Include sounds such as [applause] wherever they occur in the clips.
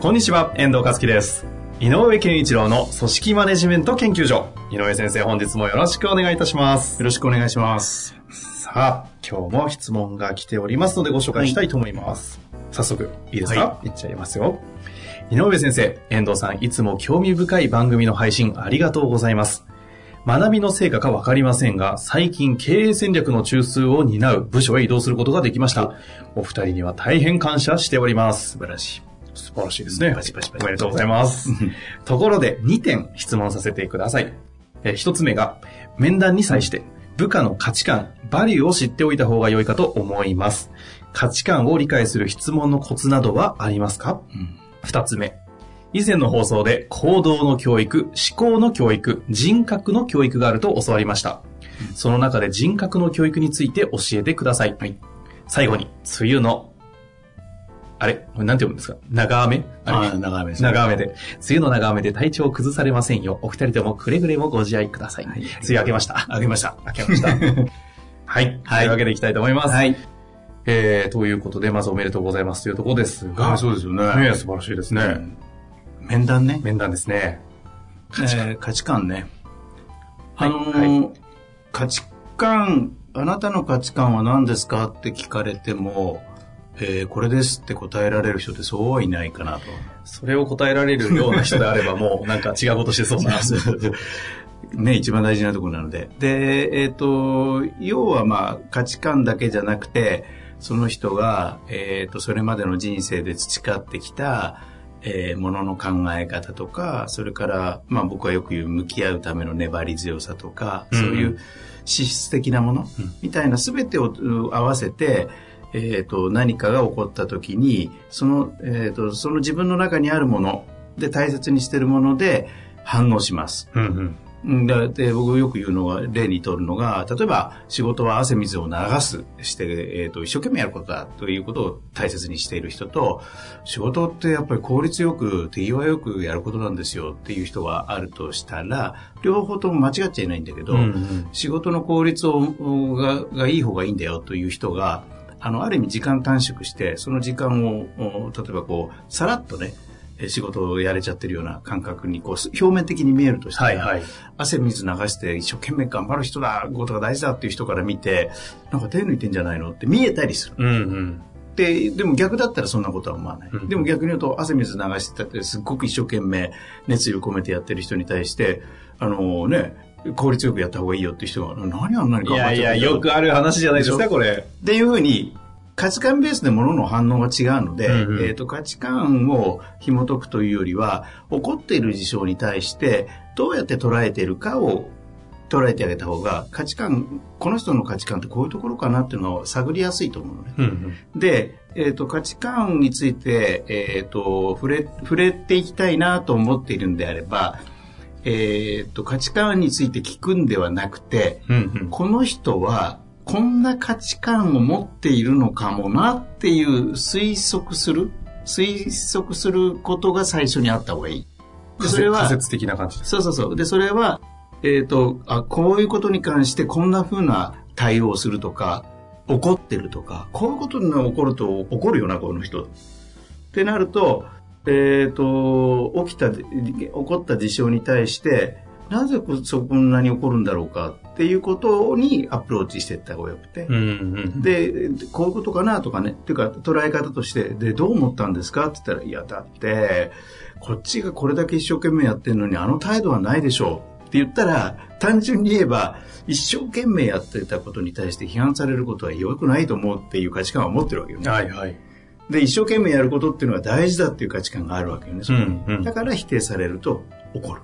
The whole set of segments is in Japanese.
こんにちは、遠藤和樹です。井上健一郎の組織マネジメント研究所。井上先生、本日もよろしくお願いいたします。よろしくお願いします。さあ、今日も質問が来ておりますのでご紹介したいと思います。早速、いいですか、、はいっちゃいますよ。井上先生、遠藤さん、いつも興味深い番組の配信ありがとうございます。学びの成果かわかりませんが、最近経営戦略の中枢を担う部署へ移動することができました。お二人には大変感謝しております。素晴らしい。素晴らしいですね。パチパチパチおめでとうございます。[laughs] ところで、2点質問させてください。えー一つ目が、面談に際して、部下の価値観、バリューを知っておいた方が良いかと思います。価値観を理解する質問のコツなどはありますか？二、つ目。以前の放送で行動の教育、思考の教育、人格の教育があると教わりました。その中で人格の教育について教えてください。最後に、梅雨の、あれ？これなんて読むんですか？長雨？あれ？あ長雨ですね長雨で。梅雨の長雨で体調を崩されませんよ。お二人ともくれぐれもご自愛ください。はい梅雨明けました。あげました。明けました。[laughs] はい。はいというわけでいきたいと思います。はい。えー、ということで、まずおめでとうございますというところですが。はいそうですよねね素晴らしいですね。うん面談ね。面談ですね。価値観。価値観ね。あのはー価値観、あなたの価値観は何ですか？って聞かれても、えーこれですって答えられる人ってそうはいないかなと。それを答えられるような人であれば、もう [laughs] なんか違うことしてそうな。[laughs] ね、一番大事なところなので。で、えっ、と、要はまあ価値観だけじゃなくて、その人が、えっ、と、それまでの人生で培ってきた、えーものの考え方とか、それから、まあ僕はよく言う向き合うための粘り強さとか、うんそういう資質的なものみたいな全てをう合わせて、えっ、と、何かが起こった時に、その、えっ、と、その自分の中にあるもので大切にしているもので反応します。うんうん。で僕よく言うのが例にとるのが例えば仕事は汗水を流すして、えー、と一生懸命やることだということを大切にしている人と仕事ってやっぱり効率よく手際よくやることなんですよっていう人があるとしたら両方とも間違っちゃいないんだけど、うんうん仕事の効率をががいい方がいいんだよという人があのある意味時間短縮してその時間をお例えばこうさらっとねえ仕事をやれちゃってるような感覚にこう表面的に見えるとしたら、はいはい。汗水流して一生懸命頑張る人だ、ことが大事だっていう人から見て、なんか手抜いてんじゃないのって見えたりする。うんうん。で、でも逆だったらそんなことは思わない。うんでも逆に言うと汗水流してたってすっごく一生懸命熱意を込めてやってる人に対して、あのね、効率よくやった方がいいよっていう人が、何あんなにいやいや、頑張っちゃってんだろうよくある話じゃないですか、これ。っていうふうに、価値観ベースで物の反応が違うので、うんうんえー、と価値観を紐解くというよりは、起こっている事象に対して、どうやって捉えているかを捉えてあげた方が、価値観、この人の価値観ってこういうところかなっていうのを探りやすいと思うのね。うんうん。で、えー、と価値観について、えー、と触れ触れていきたいなと思っているんであれば、えー、と価値観について聞くんではなくて、うんうん。この人はこんな価値観を持っているのかもなっていう推測する推測することが最初にあった方がいい。でそれは仮説的な感じ。そうそうそう。で、それは、えっ、と、あ、こういうことに関してこんな風な対応をするとか、怒ってるとか、こういうことが起こると怒るよな、この人。ってなると、えっ、と、起きた、起こった事象に対して、なぜこそこんなに起こるんだろうかっていうことにアプローチしていった方がよくて。うんうん。で、こういうことかなとかね、っていうか捉え方として、で、どう思ったんですかって言ったら、いや、だって、こっちがこれだけ一生懸命やってるのにあの態度はないでしょうって言ったら、単純に言えば、一生懸命やってたことに対して批判されることは良くないと思うっていう価値観を持ってるわけよね。はいはい。で、一生懸命やることっていうのは大事だっていう価値観があるわけよね。そこにうんうんだから否定されると怒る。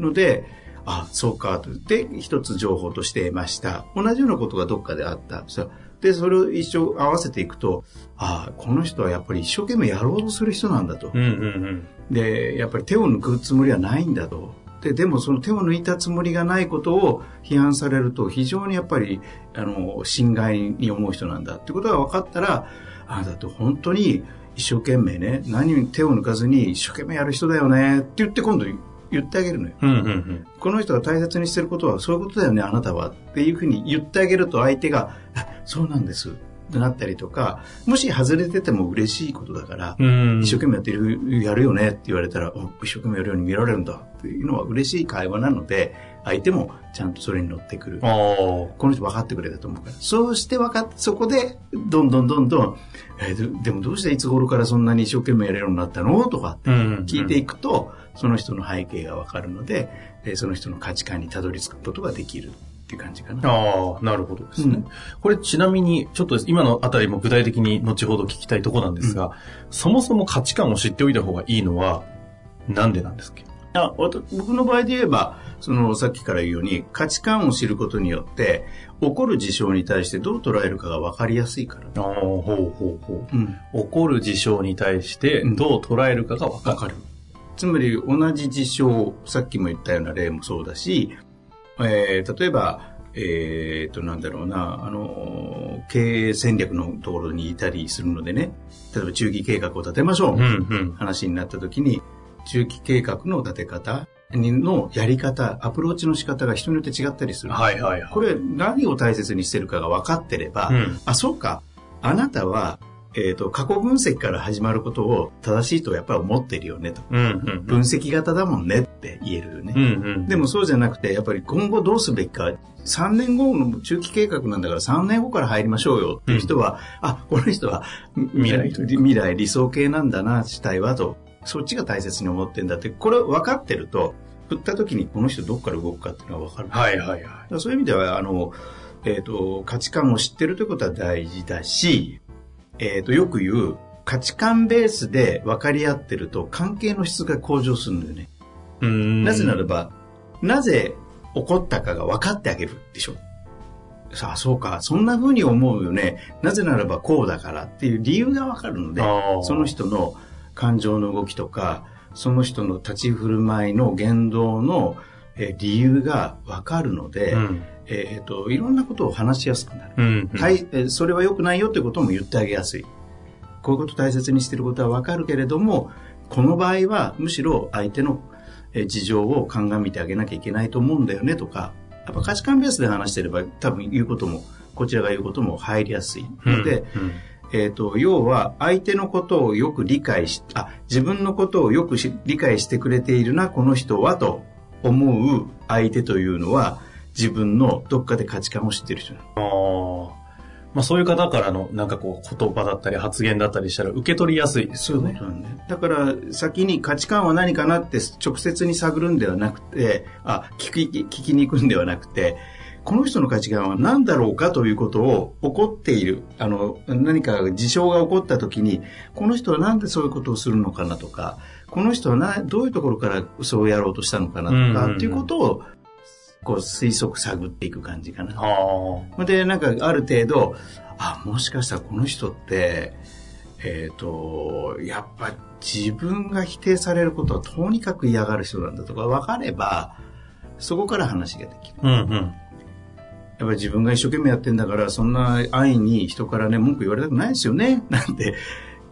ので、あ、そうか、と。で、一つ情報として得ました。同じようなことがどっかであった。で、それを一生合わせていくと、ああ、この人はやっぱり一生懸命やろうとする人なんだと。うんうんで、やっぱり手を抜くつもりはないんだと。で、でもその手を抜いたつもりがないことを批判されると非常にやっぱり、あの、侵害に思う人なんだってことが分かったら、あなたって本当に一生懸命ね、何に手を抜かずに一生懸命やる人だよねって言って今度言ってあげるのよ。うん。うんうんうん。この人が大切にしてることはそういうことだよね、あなたは。っていうふうに言ってあげると相手が、あそうなんです。ってなったりとか、もし外れてても嬉しいことだから、うん。一生懸命やってる、やるよねって言われたら、お一生懸命やるように見られるんだっていうのは嬉しい会話なので、相手もちゃんとそれに乗ってくる。ああ。この人分かってくれたと思うから。そうして分かって、そこで、どんどんどんどん、えーででもどうしていつ頃からそんなに一生懸命やれるようになったの？とかってうんうんうん聞いていくと、その人の背景が分かるので、えーその人の価値観にたどり着くことができるっていう感じかな。ああ、なるほどですね。うんこれちなみに、ちょっと今のあたりも具体的に後ほど聞きたいところなんですが、そもそも価値観を知っておいた方がいいのは、なんでなんですっけ？あ僕の場合で言えば、そのさっきから言うように価値観を知ることによって、起こる事象に対してどう捉えるかが分かりやすいから。ああ、ほうほうほうん。う。起こる事象に対してどう捉えるかがわかる。わかる。つまり同じ事象、さっきも言ったような例もそうだし、えー例えば、えーと、なんだろうな、あの、経営戦略のところにいたりするのでね、例えば中期計画を立てましょう。うんうん。話になった時に、中期計画の立て方のやり方、アプローチの仕方が人によって違ったりする。はいはいはい。これ何を大切にしてるかが分かってれば、うんあ、そうか、あなたは、えっ、と、過去分析から始まることを正しいとやっぱり思ってるよねと。うんうん分析型だもんねって言えるよね。うんうん。でもそうじゃなくて、やっぱり今後どうすべきか、3年後の中期計画なんだから3年後から入りましょうよっていう人は、あ、この人は未来未来理想系なんだな、主体はと。そっちが大切に思ってんだって、これ分かってると、振った時にこの人どっから動くかっていうのは分かる。はいはいはい。そういう意味では、あの、えっ、と、価値観を知ってるということは大事だし、えっ、と、よく言う、価値観ベースで分かり合ってると関係の質が向上するんだよね。なぜならば、なぜ起こったかが分かってあげるでしょ。さあ、そうか、そんな風に思うよね。なぜならばこうだからっていう理由が分かるのでその人の感情の動きとか、その人の立ち振る舞いの言動のえー理由が分かるので、うん。えっ、と、いろんなことを話しやすくなる。うん。はい、えーそれは良くないよってことも言ってあげやすい。こういうこと大切にしてることは分かるけれども、この場合はむしろ相手のえー事情を鑑みてあげなきゃいけないと思うんだよねとか、やっぱ価値観ベースで話してれば多分言うことも、こちらが言うことも入りやすいので、うんえっ、と、要は相手のことをよく理解し、あ、自分のことをよくし理解してくれているな、この人はと思う相手というのは、自分のどっかで価値観を知ってる人なの。ああ。まあそういう方からのなんかこう言葉だったり発言だったりしたら受け取りやすいですよね。なんだよだから先に価値観は何かなって直接に探るんではなくて、あ、聞き、聞きに行くんではなくて、この人の価値観は何だろうかということを起こっている、あの、何か事象が起こった時に、この人はなんでそういうことをするのかなとか、この人はなどういうところからそうやろうとしたのかなとか、っていうことを、こう推測探っていく感じかな。あで、なんかある程度、あ、もしかしたらこの人って、えっ、と、やっぱ自分が否定されることはとにかく嫌がる人なんだとか分かれば、そこから話ができる。あ。うんうん。やっぱり自分が一生懸命やってんだから、そんな安易に人からね、文句言われたくないですよね、[laughs] なんて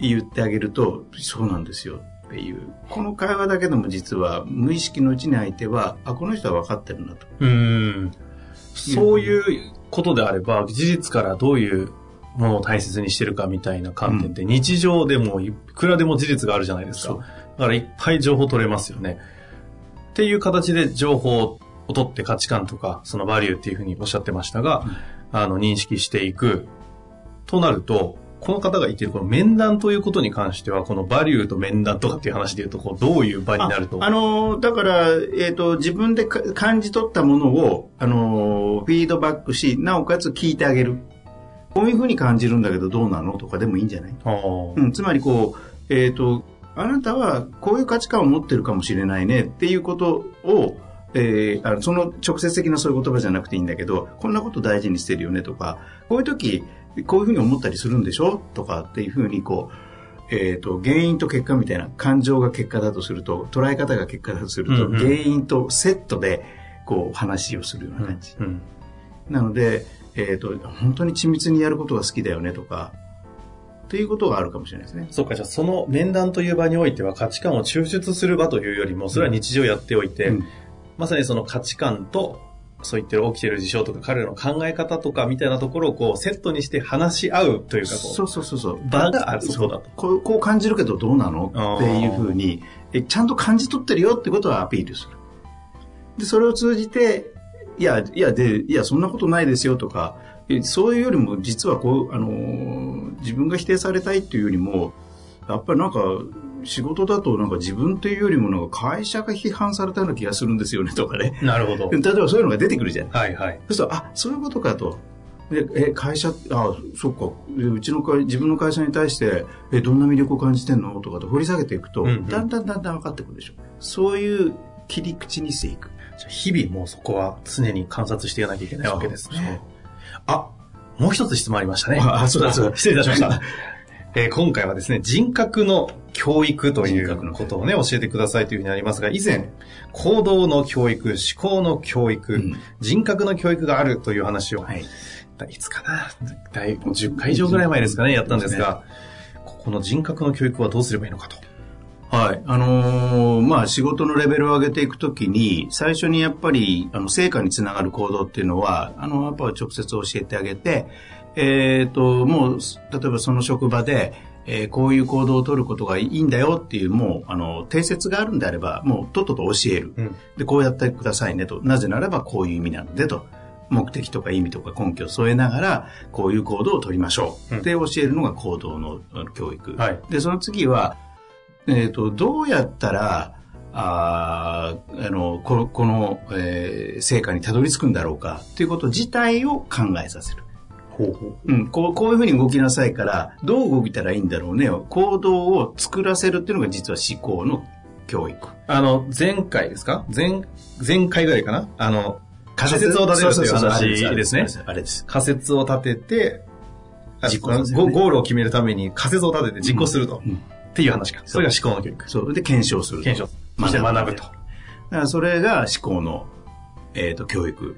言ってあげると、そうなんですよっていう。この会話だけでも実は無意識のうちに相手は、あ、この人は分かってるなと。うん。そういうことであれば、事実からどういうものを大切にしてるかみたいな観点って、日常でもいくらでも事実があるじゃないですか。だからいっぱい情報取れますよね。っていう形で情報を取って価値観とか、そのバリューっていうふうにおっしゃってましたが、あの、認識していく。となると、この方が言っているこの面談ということに関しては、このバリューと面談とかっていう話で言うと、こうどういう場になると。ああのーだから、えっ、と、自分でか感じ取ったものを、あのーフィードバックし、なおかつ聞いてあげる。こういうふうに感じるんだけどどうなのとかでもいいんじゃない？うん、つまりこう、えっ、と、あなたはこういう価値観を持ってるかもしれないねっていうことを、えーあのその直接的なそういう言葉じゃなくていいんだけど、こんなこと大事にしてるよねとか、こういう時、こういうふうに思ったりするんでしょ？とかっていうふうにこう、えっ、と、原因と結果みたいな、感情が結果だとすると、捉え方が結果だとすると、うんうん原因とセットで、こう、話をするような感じ。うん。なので、えっ、と、本当に緻密にやることが好きだよねとか、っていうことがあるかもしれないですね。そうか、じゃあその面談という場においては価値観を抽出する場というよりも、それは日常やっておいて、うんまさにその価値観と、そう言ってる起きてる事象とか彼らの考え方とかみたいなところをこうセットにして話し合うというかこそうそうそうそう。う、場があるそうだと。こうこう感じるけどどうなのっていうふうにえちゃんと感じ取ってるよってことはアピールするでそれを通じていやいやでいやそんなことないですよとかえそういうよりも実はこう、あのー自分が否定されたいっていうよりもやっぱりなんか仕事だとなんか自分というよりもなんか会社が批判されたような気がするんですよねとかねなるほど。[laughs] 例えばそういうのが出てくるじゃんはいはい。そうすると、あ、そういうことかと。でえ、会社、あ、そっか。でうちの会、自分の会社に対して、え、どんな魅力を感じてんのとかと掘り下げていくと、うんうんだんだんだんだん分かってくるでしょ。そういう切り口にしていく。日々もうそこは常に観察していかなきゃいけないわけですね。あ、もう一つ質問ありましたね。ああそうだそうだ [laughs] 失礼いたしました。えー今回はですね、人格の教育ということをね、教えてくださいというふうにありますが、以前、行動の教育、思考の教育、うん人格の教育があるという話を、はい。いつかなだいぶ10回以上ぐらい前ですかね、やったんですが、ここの人格の教育はどうすればいいのかと。はい。あのーまあ、仕事のレベルを上げていくときに、最初にやっぱり、あの、成果につながる行動っていうのは、あの、やっぱ直接教えてあげて、えっ、と、もう、例えばその職場で、えーこういう行動を取ることがいいんだよっていう、もう、あの、定説があるんであれば、もう、とっとと教える。うん。で、こうやってくださいねと。なぜならばこういう意味なのでと。目的とか意味とか根拠を添えながら、こういう行動を取りましょう。うんで、教えるのが行動の教育。はいで、その次は、えっ、と、どうやったら、あーあの、この、この、えー成果にたどり着くんだろうかということ自体を考えさせる。ほうほうん、こう、こういうふうに動きなさいから、どう動いたらいいんだろうね。行動を作らせるっていうのが実は思考の教育。あの、前回ですか？前、前回ぐらいかな？あの、仮説を立てるという話ですね。あれです。仮説を立てて、あ実行ねゴゴールを決めるために仮説を立てて実行すると。うんっていう話か。それが思考の教育。そう。で、検証する。検証。そして学ぶと。だからそれが思考の、えっ、と、教育。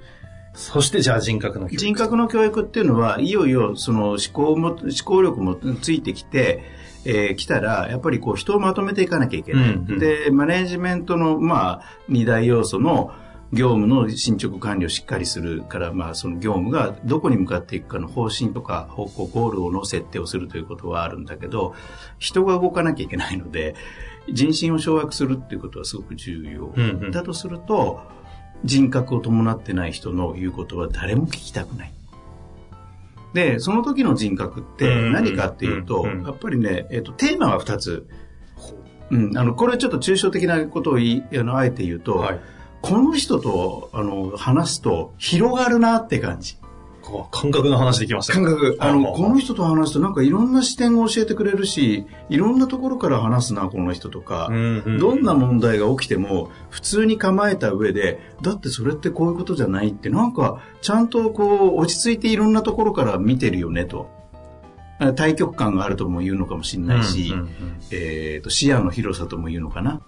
そしてじゃあ人格の教育。人格の教育っていうのは、いよいよその思考も、思考力もついてきて、えー来たら、やっぱりこう人をまとめていかなきゃいけない。うんうんで、マネージメントの、まあ、二大要素の業務の進捗管理をしっかりするから、まあ、その業務がどこに向かっていくかの方針とか方向、ゴールをの設定をするということはあるんだけど、人が動かなきゃいけないので、人心を掌握するっていうことはすごく重要。うんうんだとすると、人格を伴ってない人の言うことは誰も聞きたくない。で、その時の人格って何かっていうと、やっぱりね、えっ、と、テーマは2つ。うん、あの、これはちょっと抽象的なことを言い、あの、あえて言うと、はい。この人と、あの、話すと広がるなって感じ。感覚の話できました。感覚。あの、あこの人と話すとなんかいろんな視点を教えてくれるし、いろんなところから話すな、この人とか。うんうんどんな問題が起きても普通に構えた上で、だってそれってこういうことじゃないって、なんかちゃんとこう落ち着いていろんなところから見てるよねと。対極感があるとも言うのかもしれないし、うんうんうんえーと視野の広さとも言うのかな。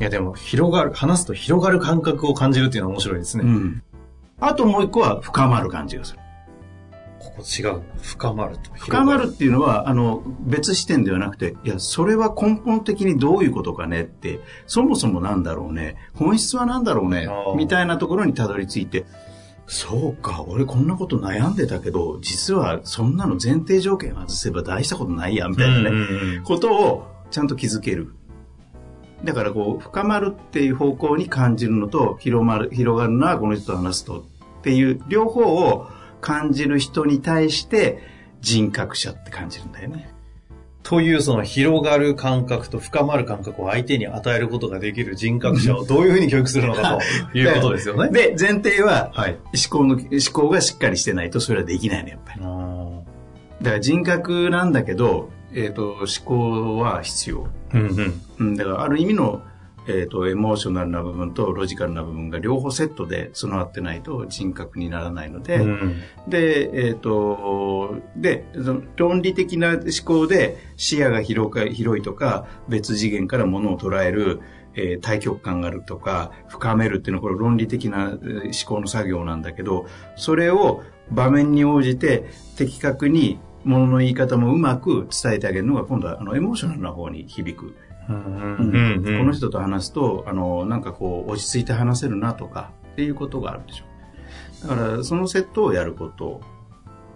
いやでも、広がる、話すと広がる感覚を感じるっていうのは面白いですね。うん。あともう一個は深まる感じがする。ここ違う。深まると。深まるっていうのは、あの、別視点ではなくて、いや、それは根本的にどういうことかねって、そもそもなんだろうね、本質はなんだろうねみたいなところにたどり着いて、そうか、俺こんなこと悩んでたけど、実はそんなの前提条件外せば大したことないや、みたいなね、ことをちゃんと気づける。だからこう、深まるっていう方向に感じるのと、広まる、広がるのはこの人と話すとっていう、両方を感じる人に対して、人格者って感じるんだよね。というその広がる感覚と深まる感覚を相手に与えることができる人格者をどういうふうに教育するのかということですよね。[laughs] で、前提は、はい。思考の、思考がしっかりしてないとそれはできないの、やっぱり。だから人格なんだけど、えっ、と、思考は必要。うんうん。うん、だからある意味の、えっ、と、エモーショナルな部分とロジカルな部分が両方セットで備わってないと人格にならないので、うんで、えっ、と、で、論理的な思考で視野が広か広いとか、別次元からものを捉える、えー対極感があるとか、深めるっていうのはこれ論理的なえー思考の作業なんだけど、それを場面に応じて的確にものの言い方もうまく伝えてあげるのが今度はあのエモーショナルな方に響く。うんうんうんこの人と話すと、あの、なんかこう、落ち着いて話せるなとか、っていうことがあるでしょう。だから、そのセットをやること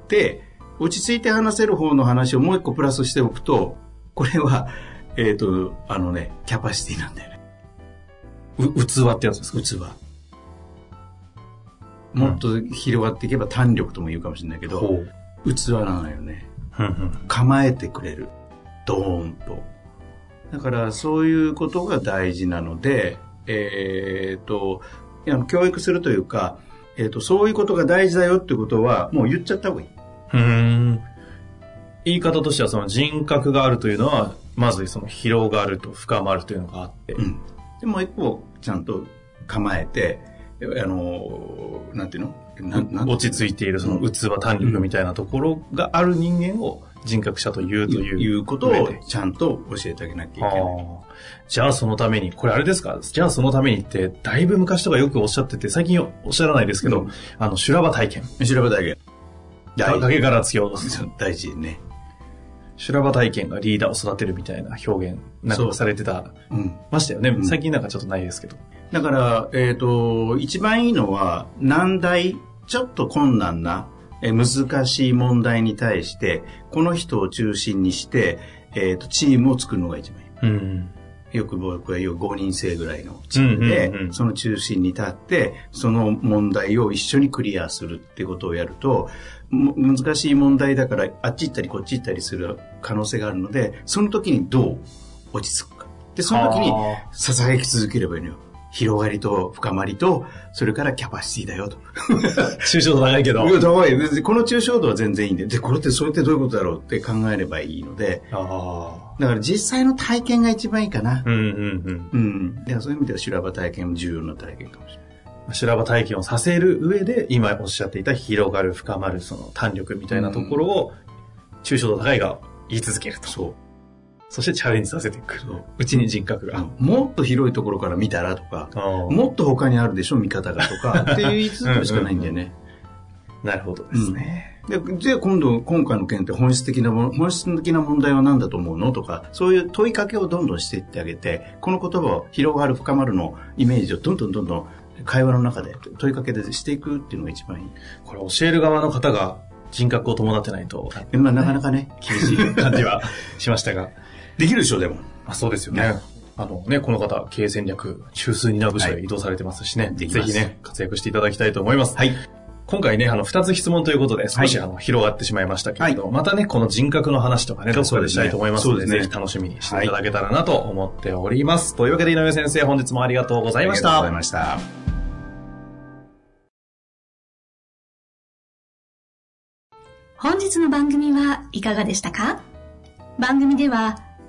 で、落ち着いて話せる方の話をもう一個プラスしておくと、これは、えっ、と、あのね、キャパシティなんだよね。う器ってやつですか？器。もっと広がっていけば弾力とも言うかもしれないけど、ほう。器なのよね。うんうん構えてくれる。ドーンと。だからそういうことが大事なので、えっ、と、教育するというか、えっ、と、そういうことが大事だよってことは、もう言っちゃった方がいい。うーん言い方としてはその人格があるというのは、まずその広がると深まるというのがあって。うん。でもう一方、ちゃんと構えて、あの、なんていうの？落ち着いているその器、弾力みたいなところがある人間を人格者というという。いうことをちゃんと教えてあげなきゃいけない。じゃあそのために、これあれですか？じゃあそのためにって、だいぶ昔とかよくおっしゃってて、最近おっしゃらないですけど、うんあの、修羅場体験。調べたけ。大崖から突き落とす。事。大事ね。修羅場体験がリーダーを育てるみたいな表現、なんかされてた、うん。ましたよね。ん最近なんかちょっとないですけど。だから、えっ、と、一番いいのは、難題、ちょっと困難な、えー難しい問題に対して、この人を中心にして、えっ、と、チームを作るのが一番いい。うん。よく僕は言う5人制ぐらいのチームで、うんうんうんその中心に立って、その問題を一緒にクリアするってことをやると、も難しい問題だから、あっち行ったりこっち行ったりする可能性があるので、その時にどう落ち着くか。で、その時にあ捧げ続ければいいのよ。広がりと深まりと、それからキャパシティだよと。[laughs] 抽象度長いけど。高いでこの抽象度は全然いいんで、で、これってそれってどういうことだろうって考えればいいので、あだから実際の体験が一番いいかなあ。。うんうんうん。うん。でそういう意味では修羅場体験も重要な体験かもしれない。修羅場体験をさせる上で、今おっしゃっていた広がる、深まる、その弾力みたいなところを、抽象度高いが言い続けると。そう。そしてチャレンジさせていく。そううちに人格が。もっと広いところから見たらとか、もっと他にあるでしょ、見方がとか、[laughs] っていう言い続けるしかないんだよね。なるほどですね。で、で今度、今回の件って本質的なも、本質的な問題は何だと思うのとか、そういう問いかけをどんどんしていってあげて、この言葉を広がる、深まるのイメージをどんどんどんどん会話の中で問いかけでしていくっていうのが一番いい。これ教える側の方が人格を伴ってないと、まあ、なかなかね、厳しい感じは [laughs] [laughs] しましたが。できるでしょ、でも。あそうですよね。あのね、この方、経営戦略、中枢にな部署へ移動されてますしね、できますぜひね、活躍していただきたいと思います。はい。今回ね、あの、二つ質問ということで、少し、あの、広がってしまいましたけれど、またね、この人格の話とかね、どこかでしたいと思いますので、そうですねぜひ楽しみにしていただけたらなと思っております。というわけで、井上先生、本日もありがとうございましたありがとうござい。ました。本日の番組はいかがでしたか？番組では